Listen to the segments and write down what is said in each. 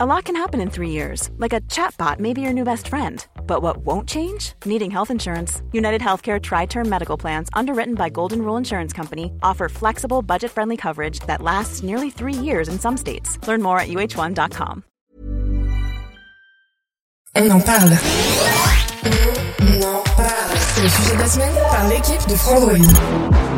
A lot can happen in three years, like a chatbot may be your new best friend. But what won't change? Needing health insurance. United Healthcare Tri Term Medical Plans, underwritten by Golden Rule Insurance Company, offer flexible, budget friendly coverage that lasts nearly three years in some states. Learn more at uh1.com. On en parle. On en parle. C'est le sujet de la semaine par l'équipe de Frandroid.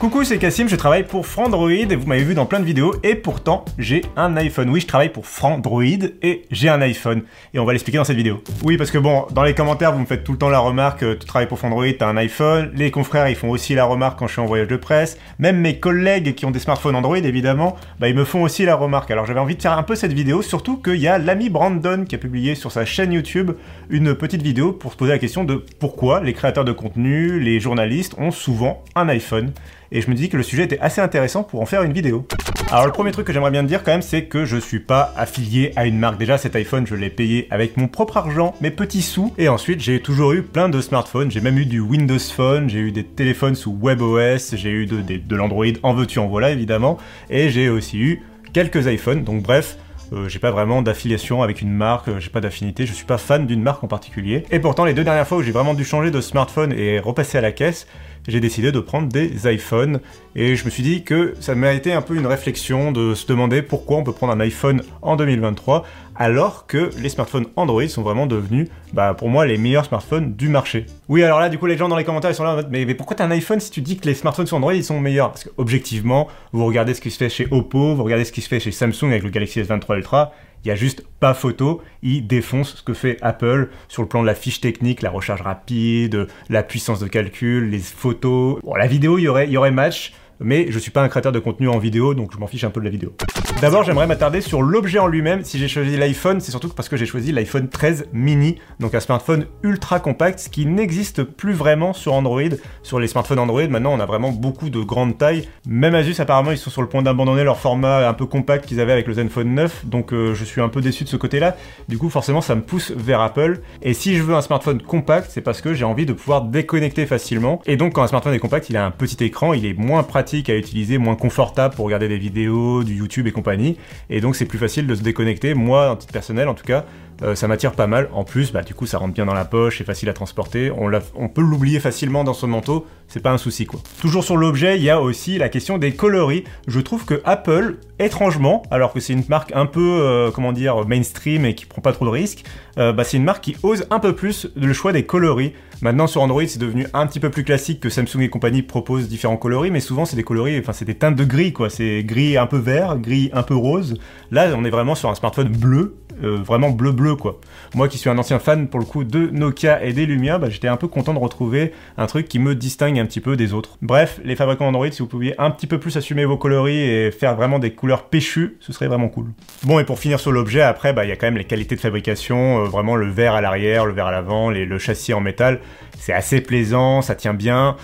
Coucou, c'est Cassim, je travaille pour Frandroid et vous m'avez vu dans plein de vidéos et pourtant j'ai un iPhone. Oui, je travaille pour Frandroid et j'ai un iPhone et on va l'expliquer dans cette vidéo. Oui, parce que bon, dans les commentaires, vous me faites tout le temps la remarque, euh, tu travailles pour Frandroid, t'as un iPhone. Les confrères, ils font aussi la remarque quand je suis en voyage de presse. Même mes collègues qui ont des smartphones Android, évidemment, bah ils me font aussi la remarque. Alors j'avais envie de faire un peu cette vidéo, surtout qu'il y a l'ami Brandon qui a publié sur sa chaîne YouTube une petite vidéo pour se poser la question de pourquoi les créateurs de contenu, les journalistes ont souvent un iPhone et je me dis que le sujet était assez intéressant pour en faire une vidéo. Alors le premier truc que j'aimerais bien te dire quand même, c'est que je suis pas affilié à une marque. Déjà cet iPhone, je l'ai payé avec mon propre argent, mes petits sous, et ensuite j'ai toujours eu plein de smartphones. J'ai même eu du Windows Phone, j'ai eu des téléphones sous WebOS, j'ai eu de, l'Android en veux-tu en voilà évidemment, et j'ai aussi eu quelques iPhones. Donc bref. Euh, j'ai pas vraiment d'affiliation avec une marque, euh, j'ai pas d'affinité, je suis pas fan d'une marque en particulier. Et pourtant, les deux dernières fois où j'ai vraiment dû changer de smartphone et repasser à la caisse, j'ai décidé de prendre des iPhones et je me suis dit que ça m'a été un peu une réflexion de se demander pourquoi on peut prendre un iPhone en 2023 alors que les smartphones Android sont vraiment devenus, bah, pour moi, les meilleurs smartphones du marché. Oui, alors là, du coup, les gens dans les commentaires, ils sont là en mode, mais, pourquoi t'as un iPhone si tu dis que les smartphones sur Android, ils sont meilleurs? Parce que, objectivement, vous regardez ce qui se fait chez Oppo, vous regardez ce qui se fait chez Samsung avec le Galaxy S23 Ultra, il y a juste pas photo, il défonce ce que fait Apple sur le plan de la fiche technique, la recharge rapide, la puissance de calcul, les photos. La vidéo, il y aurait match, mais je suis pas un créateur de contenu en vidéo, donc je m'en fiche un peu de la vidéo. D'abord, j'aimerais m'attarder sur l'objet en lui-même. Si j'ai choisi l'iPhone, c'est surtout parce que j'ai choisi l'iPhone 13 mini, donc un smartphone ultra compact, ce qui n'existe plus vraiment sur Android. Sur les smartphones Android, maintenant, on a vraiment beaucoup de grandes tailles. Même Asus, apparemment, ils sont sur le point d'abandonner leur format un peu compact qu'ils avaient avec le Zenfone 9, donc euh, je suis un peu déçu de ce côté-là. Du coup, forcément, ça me pousse vers Apple. Et si je veux un smartphone compact, c'est parce que j'ai envie de pouvoir déconnecter facilement. Et donc, quand un smartphone est compact, il a un petit écran, il est moins pratique à utiliser, moins confortable pour regarder des vidéos, du YouTube et compagnie et donc c'est plus facile de se déconnecter. Moi, en titre personnel en tout cas, euh, ça m'attire pas mal. En plus, bah, du coup, ça rentre bien dans la poche, c'est facile à transporter. On, peut l'oublier facilement dans son manteau, c'est pas un souci quoi. Toujours sur l'objet, il y a aussi la question des coloris. Je trouve que Apple, étrangement, alors que c'est une marque un peu, euh, comment dire, mainstream et qui prend pas trop de risques, euh, bah, c'est une marque qui ose un peu plus le choix des coloris. Maintenant sur Android, c'est devenu un petit peu plus classique que Samsung et compagnie proposent différents coloris, mais souvent c'est des coloris, enfin c'est des teintes de gris quoi. C'est gris un peu vert, gris un peu rose. Là, on est vraiment sur un smartphone bleu euh, vraiment bleu bleu quoi. Moi qui suis un ancien fan pour le coup de Nokia et des Lumia, bah, j'étais un peu content de retrouver un truc qui me distingue un petit peu des autres. Bref, les fabricants Android, si vous pouviez un petit peu plus assumer vos coloris et faire vraiment des couleurs péchues, ce serait vraiment cool. Bon et pour finir sur l'objet, après bah, il y a quand même les qualités de fabrication, euh, vraiment le verre à l'arrière, le verre à l'avant, le châssis en métal, c'est assez plaisant, ça tient bien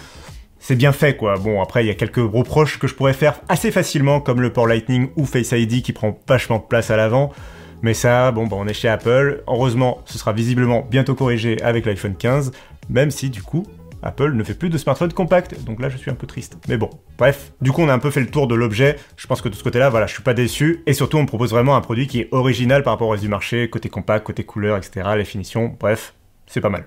c'est bien fait quoi. Bon après il y a quelques reproches que je pourrais faire assez facilement comme le port Lightning ou Face ID qui prend vachement de place à l'avant. Mais ça, bon, bah, on est chez Apple. Heureusement, ce sera visiblement bientôt corrigé avec l'iPhone 15, même si du coup, Apple ne fait plus de smartphone compact. Donc là, je suis un peu triste. Mais bon, bref. Du coup, on a un peu fait le tour de l'objet. Je pense que de ce côté-là, voilà, je suis pas déçu. Et surtout, on propose vraiment un produit qui est original par rapport au reste du marché, côté compact, côté couleur, etc., les finitions. Bref, c'est pas mal.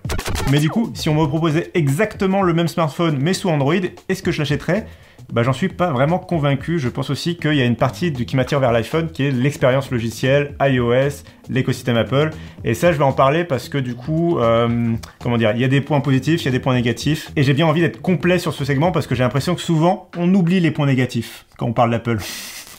Mais du coup, si on me proposait exactement le même smartphone mais sous Android, est-ce que je l'achèterais? Bah, j'en suis pas vraiment convaincu. Je pense aussi qu'il y a une partie qui m'attire vers l'iPhone qui est l'expérience logicielle, iOS, l'écosystème Apple. Et ça, je vais en parler parce que du coup, euh, comment dire, il y a des points positifs, il y a des points négatifs. Et j'ai bien envie d'être complet sur ce segment parce que j'ai l'impression que souvent, on oublie les points négatifs quand on parle d'Apple.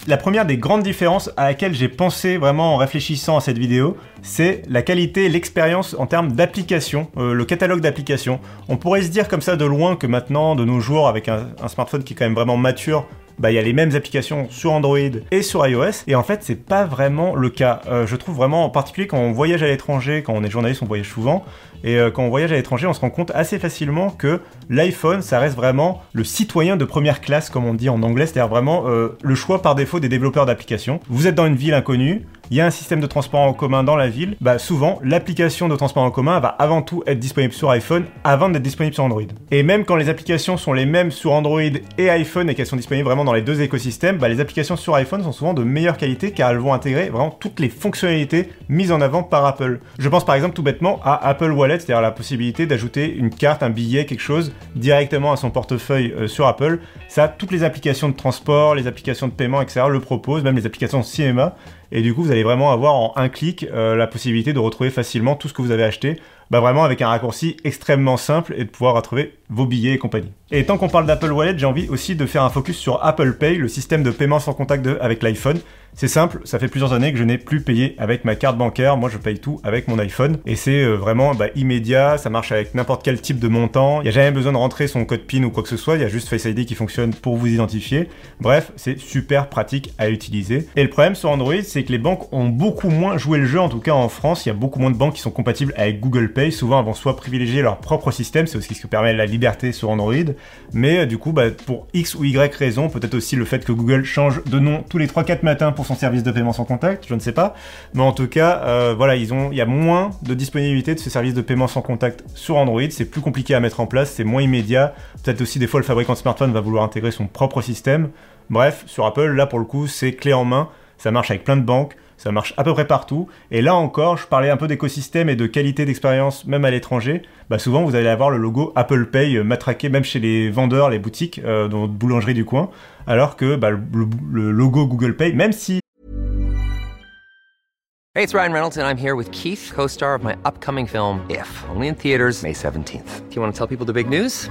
La première des grandes différences à laquelle j'ai pensé vraiment en réfléchissant à cette vidéo, c'est la qualité l'expérience en termes d'application, euh, le catalogue d'applications. On pourrait se dire comme ça de loin que maintenant, de nos jours, avec un, un smartphone qui est quand même vraiment mature, bah, il y a les mêmes applications sur Android et sur iOS. Et en fait, c'est pas vraiment le cas. Euh, je trouve vraiment, en particulier quand on voyage à l'étranger, quand on est journaliste, on voyage souvent. Et euh, quand on voyage à l'étranger, on se rend compte assez facilement que l'iPhone, ça reste vraiment le citoyen de première classe, comme on dit en anglais, c'est-à-dire vraiment euh, le choix par défaut des développeurs d'applications. Vous êtes dans une ville inconnue, il y a un système de transport en commun dans la ville, bah souvent l'application de transport en commun va avant tout être disponible sur iPhone avant d'être disponible sur Android. Et même quand les applications sont les mêmes sur Android et iPhone et qu'elles sont disponibles vraiment dans les deux écosystèmes, bah les applications sur iPhone sont souvent de meilleure qualité car elles vont intégrer vraiment toutes les fonctionnalités mises en avant par Apple. Je pense par exemple tout bêtement à Apple Wallet, c'est-à-dire la possibilité d'ajouter une carte, un billet, quelque chose directement à son portefeuille euh, sur Apple. Ça, toutes les applications de transport, les applications de paiement, etc. le proposent, même les applications de cinéma. Et du coup, vous allez vraiment avoir en un clic euh, la possibilité de retrouver facilement tout ce que vous avez acheté, bah vraiment avec un raccourci extrêmement simple et de pouvoir retrouver vos billets et compagnie. Et tant qu'on parle d'Apple Wallet, j'ai envie aussi de faire un focus sur Apple Pay, le système de paiement sans contact avec l'iPhone. C'est simple, ça fait plusieurs années que je n'ai plus payé avec ma carte bancaire, moi je paye tout avec mon iPhone. Et c'est euh, vraiment bah, immédiat, ça marche avec n'importe quel type de montant, il n'y a jamais besoin de rentrer son code PIN ou quoi que ce soit, il y a juste Face ID qui fonctionne pour vous identifier. Bref, c'est super pratique à utiliser. Et le problème sur Android, c'est que les banques ont beaucoup moins joué le jeu, en tout cas en France, il y a beaucoup moins de banques qui sont compatibles avec Google Pay, souvent elles vont soit privilégier leur propre système, c'est aussi ce qui permet la liberté sur Android, mais euh, du coup, bah, pour X ou Y raison, peut-être aussi le fait que Google change de nom tous les 3-4 matins son service de paiement sans contact, je ne sais pas. Mais en tout cas, euh, voilà, ils ont, il y a moins de disponibilité de ce service de paiement sans contact sur Android. C'est plus compliqué à mettre en place, c'est moins immédiat. Peut-être aussi des fois le fabricant de smartphone va vouloir intégrer son propre système. Bref, sur Apple, là pour le coup, c'est clé en main. Ça marche avec plein de banques ça marche à peu près partout. Et là encore, je parlais un peu d'écosystème et de qualité d'expérience, même à l'étranger. Bah souvent, vous allez avoir le logo Apple Pay euh, matraqué même chez les vendeurs, les boutiques, euh, dans votre boulangerie du coin, alors que bah, le, le logo Google Pay, même si Hey, it's Ryan Reynolds, and I'm here with Keith, co-star of my upcoming film, If, only in theaters May 17th. Do you want to tell people the big news?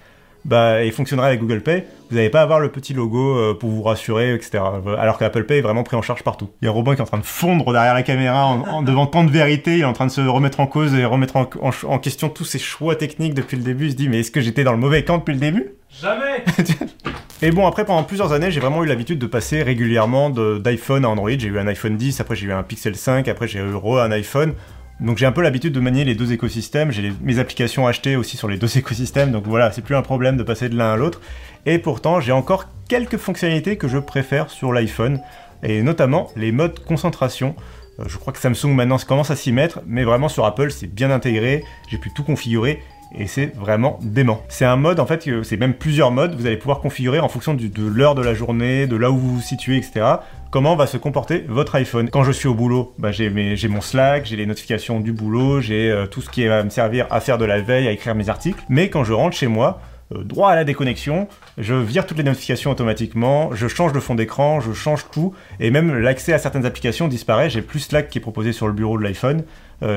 bah, il fonctionnera avec Google Pay. Vous n'allez pas avoir le petit logo euh, pour vous rassurer, etc. Alors qu'Apple Pay est vraiment pris en charge partout. Il y a Robin qui est en train de fondre derrière la caméra en, devant tant de vérité. Il est en train de se remettre en cause et remettre en, question tous ses choix techniques depuis le début. Il se dit, mais est-ce que j'étais dans le mauvais camp depuis le début? Jamais Et bon, après, pendant plusieurs années, j'ai vraiment eu l'habitude de passer régulièrement d'iPhone à Android. J'ai eu un iPhone 10, après j'ai eu un Pixel 5, après j'ai eu un iPhone. Donc j'ai un peu l'habitude de manier les deux écosystèmes, j'ai mes applications achetées aussi sur les deux écosystèmes, donc voilà, c'est plus un problème de passer de l'un à l'autre. Et pourtant, j'ai encore quelques fonctionnalités que je préfère sur l'iPhone, et notamment les modes concentration. Euh, je crois que Samsung maintenant commence à s'y mettre, mais vraiment sur Apple c'est bien intégré, j'ai pu tout configurer et c'est vraiment dément. C'est un mode en fait, c'est même plusieurs modes, vous allez pouvoir configurer en fonction de l'heure de la journée, de là où vous vous situez, etc. Comment va se comporter votre iPhone Quand je suis au boulot, bah, j'ai mon Slack, j'ai les notifications du boulot, j'ai euh, tout ce qui va me servir à faire de la veille, à écrire mes articles. Mais quand je rentre chez moi, euh, droit à la déconnexion, je vire toutes les notifications automatiquement, je change de fond d'écran, je change tout, et même l'accès à certaines applications disparaît. J'ai plus Slack qui est proposé sur le bureau de l'iPhone, euh,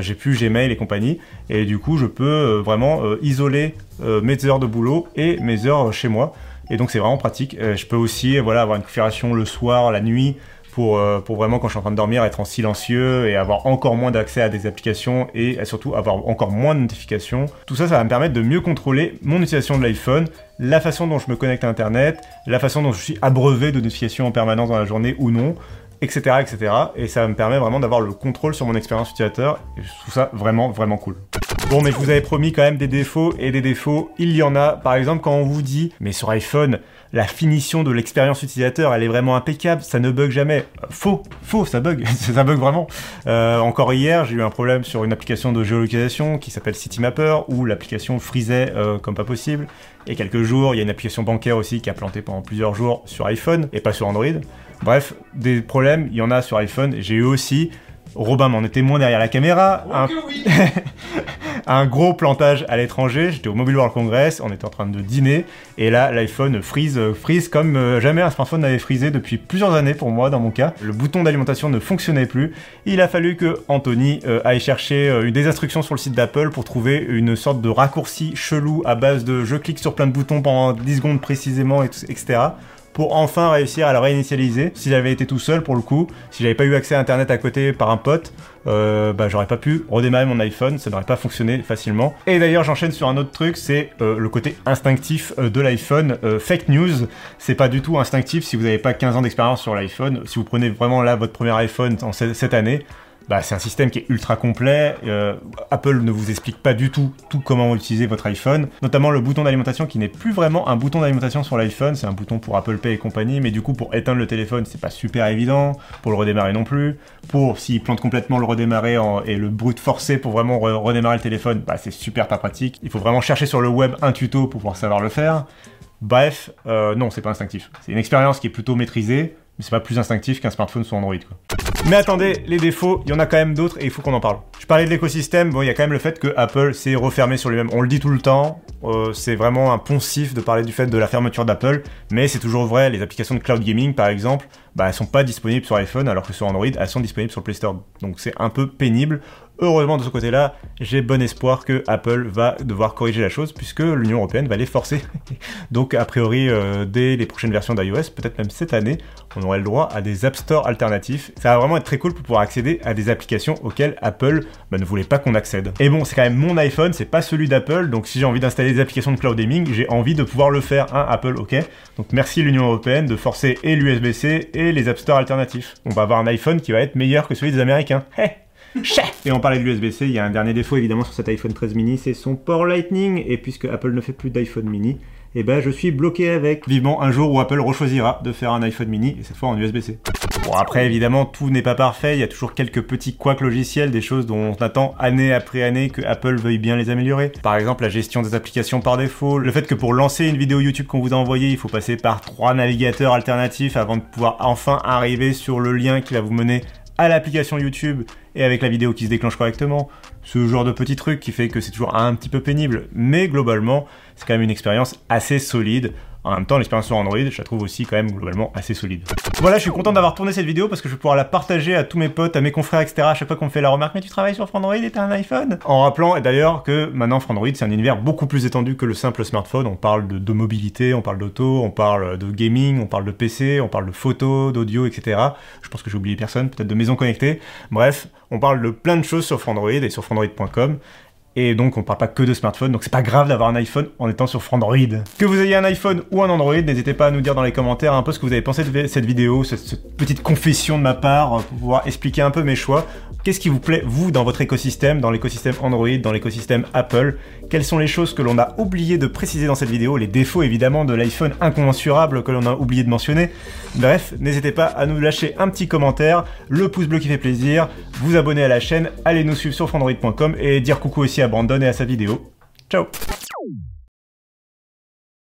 j'ai plus Gmail et compagnie, et du coup je peux euh, vraiment isoler mes heures de boulot et mes heures chez moi. Et donc c'est vraiment pratique. je peux aussi voilà, avoir une configuration le soir, la nuit, pour, euh, pour vraiment, quand je suis en train de dormir, être en silencieux et avoir encore moins d'accès à des applications et surtout avoir encore moins de notifications. Tout ça, ça va me permettre de mieux contrôler mon utilisation de l'iPhone, la façon dont je me connecte à Internet, la façon dont je suis abreuvé de notifications en permanence dans la journée ou non, etc. etc. Et ça me permet vraiment d'avoir le contrôle sur mon expérience utilisateur. Et je trouve ça vraiment, vraiment cool. Bon, mais je vous avais promis quand même des défauts, et des défauts, il y en a. Par exemple, quand on vous dit, mais sur iPhone, la finition de l'expérience utilisateur, elle est vraiment impeccable, ça ne bug jamais. Faux, faux, ça bug, ça bug vraiment. Euh, encore hier, j'ai eu un problème sur une application de géolocalisation qui s'appelle CityMapper, où l'application frisait euh, comme pas possible. Et quelques jours, il y a une application bancaire aussi qui a planté pendant plusieurs jours sur iPhone et pas sur Android. Bref, des problèmes, il y en a sur iPhone. J'ai eu aussi Robin m'en est témoin derrière la caméra. un... un gros plantage à l'étranger. J'étais au Mobile World Congress, on était en train de dîner, et là l'iPhone freeze, euh, freeze comme euh, jamais un smartphone n'avait freezé depuis plusieurs années pour moi dans mon cas. Le bouton d'alimentation ne fonctionnait plus. Il a fallu que Anthony euh, aille chercher euh, des instructions sur le site d'Apple pour trouver une sorte de raccourci chelou à base de je clique sur plein de boutons pendant 10 secondes précisément, et tout- etc pour enfin réussir à le réinitialiser. Si j'avais été tout seul pour le coup, si j'avais pas eu accès à internet à côté par un pote, euh, bah j'aurais pas pu redémarrer mon iPhone, ça n'aurait pas fonctionné facilement. Et d'ailleurs j'enchaîne sur un autre truc, c'est euh, le côté instinctif euh, de l'iPhone. Fake news, c'est pas du tout instinctif si vous n'avez pas 15 ans d'expérience sur l'iPhone. Si vous prenez vraiment là votre premier iPhone en ce- cette année, bah, c'est un système qui est ultra complet. Euh, Apple ne vous explique pas du tout tout comment utiliser votre iPhone, notamment le bouton d'alimentation qui n'est plus vraiment un bouton d'alimentation sur l'iPhone, c'est un bouton pour Apple Pay et compagnie, mais du coup pour éteindre le téléphone c'est pas super évident, pour le redémarrer non plus, pour s'il plante complètement le redémarrer et le brute forcé pour vraiment re- redémarrer le téléphone, bah, c'est super pas pratique. Il faut vraiment chercher sur le web un tuto pour pouvoir savoir le faire. Bref, euh, non, c'est pas instinctif. C'est une expérience qui est plutôt maîtrisée, mais c'est pas plus instinctif qu'un smartphone sous Android. Mais attendez, les défauts, il y en a quand même d'autres et il faut qu'on en parle. Je parlais de l'écosystème, bon, il y a quand même le fait que Apple s'est refermé sur lui-même. On le dit tout le temps, euh, c'est vraiment un poncif de parler du fait de la fermeture d'Apple, mais c'est toujours vrai, les applications de cloud gaming par exemple, bah, elles sont pas disponibles sur iPhone alors que sur Android, elles sont disponibles sur Play Store. Donc c'est un peu pénible. Heureusement de ce côté-là, j'ai bon espoir que Apple va devoir corriger la chose puisque l'Union Européenne va les forcer. Donc a priori, euh, dès les prochaines versions d'iOS, peut-être même cette année, on aurait le droit à des App Store alternatifs. Ça va vraiment être très cool pour pouvoir accéder à des applications auxquelles Apple bah, ne voulait pas qu'on accède. Et bon, c'est quand même mon iPhone, c'est pas celui d'Apple, donc si j'ai envie d'installer des applications de cloud gaming, j'ai envie de pouvoir le faire, hein, Apple, ok Donc merci l'Union Européenne de forcer et l'USB-C et les App Store alternatifs. On va avoir un iPhone qui va être meilleur que celui des Américains. et on parlait de l'USB-C, il y a un dernier défaut évidemment sur cet iPhone 13 mini, c'est son port Lightning. Et puisque Apple ne fait plus d'iPhone mini, eh ben je suis bloqué avec. Vivement un jour où Apple rechoisira de faire un iPhone mini, et cette fois en USB-C. Bon après évidemment tout n'est pas parfait, il y a toujours quelques petits couacs logiciels, des choses dont on attend année après année que Apple veuille bien les améliorer. Par exemple la gestion des applications par défaut, le fait que pour lancer une vidéo YouTube qu'on vous a envoyée, il faut passer par trois navigateurs alternatifs avant de pouvoir enfin arriver sur le lien qui va vous mener à l'application YouTube et avec la vidéo qui se déclenche correctement. Ce genre de petit truc qui fait que c'est toujours un petit peu pénible, mais globalement, c'est quand même une expérience assez solide. En même temps, l'expérience sur Android, je la trouve aussi quand même globalement assez solide. Voilà, je suis content d'avoir tourné cette vidéo parce que je vais pouvoir la partager à tous mes potes, à mes confrères, etc. À chaque fois qu'on me fait la remarque, mais tu travailles sur Android et t'as un iPhone? En rappelant d'ailleurs que maintenant Android, c'est un univers beaucoup plus étendu que le simple smartphone. On parle de, mobilité, on parle d'auto, on parle de gaming, on parle de PC, on parle de photo, d'audio, etc. Je pense que j'ai oublié personne, peut-être de maisons connectées. Bref, on parle de plein de choses sur Android et sur Android.com. Et donc on parle pas que de smartphone, donc c'est pas grave d'avoir un iPhone en étant sur Android. Que vous ayez un iPhone ou un Android, n'hésitez pas à nous dire dans les commentaires un peu ce que vous avez pensé de cette vidéo, cette, cette petite confession de ma part, euh, pour pouvoir expliquer un peu mes choix. Qu'est-ce qui vous plaît, vous, dans votre écosystème, dans l'écosystème Android, dans l'écosystème Apple? Quelles sont les choses que l'on a oublié de préciser dans cette vidéo? Les défauts, évidemment, de l'iPhone incommensurable que l'on a oublié de mentionner. Bref, n'hésitez pas à nous lâcher un petit commentaire, le pouce bleu qui fait plaisir, vous abonner à la chaîne, allez nous suivre sur frandroid.com et dire coucou aussi à Brandon et à sa vidéo. Ciao